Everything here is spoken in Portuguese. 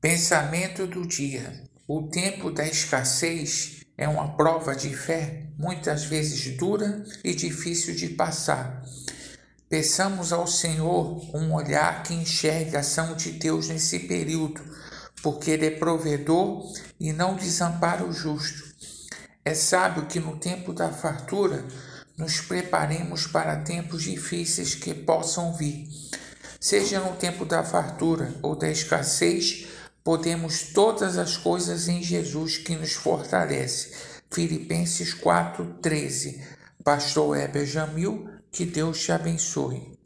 Pensamento do dia: o tempo da escassez é uma prova de fé, muitas vezes dura e difícil de passar. Peçamos ao Senhor um olhar que enxergue a ação de Deus nesse período, porque Ele é provedor e não desampara o justo. É sábio que no tempo da fartura nos preparemos para tempos difíceis que possam vir. Seja no tempo da fartura ou da escassez, podemos todas as coisas em Jesus que nos fortalece. Filipenses 4:13. Pastor Heber Jamil, que Deus te abençoe.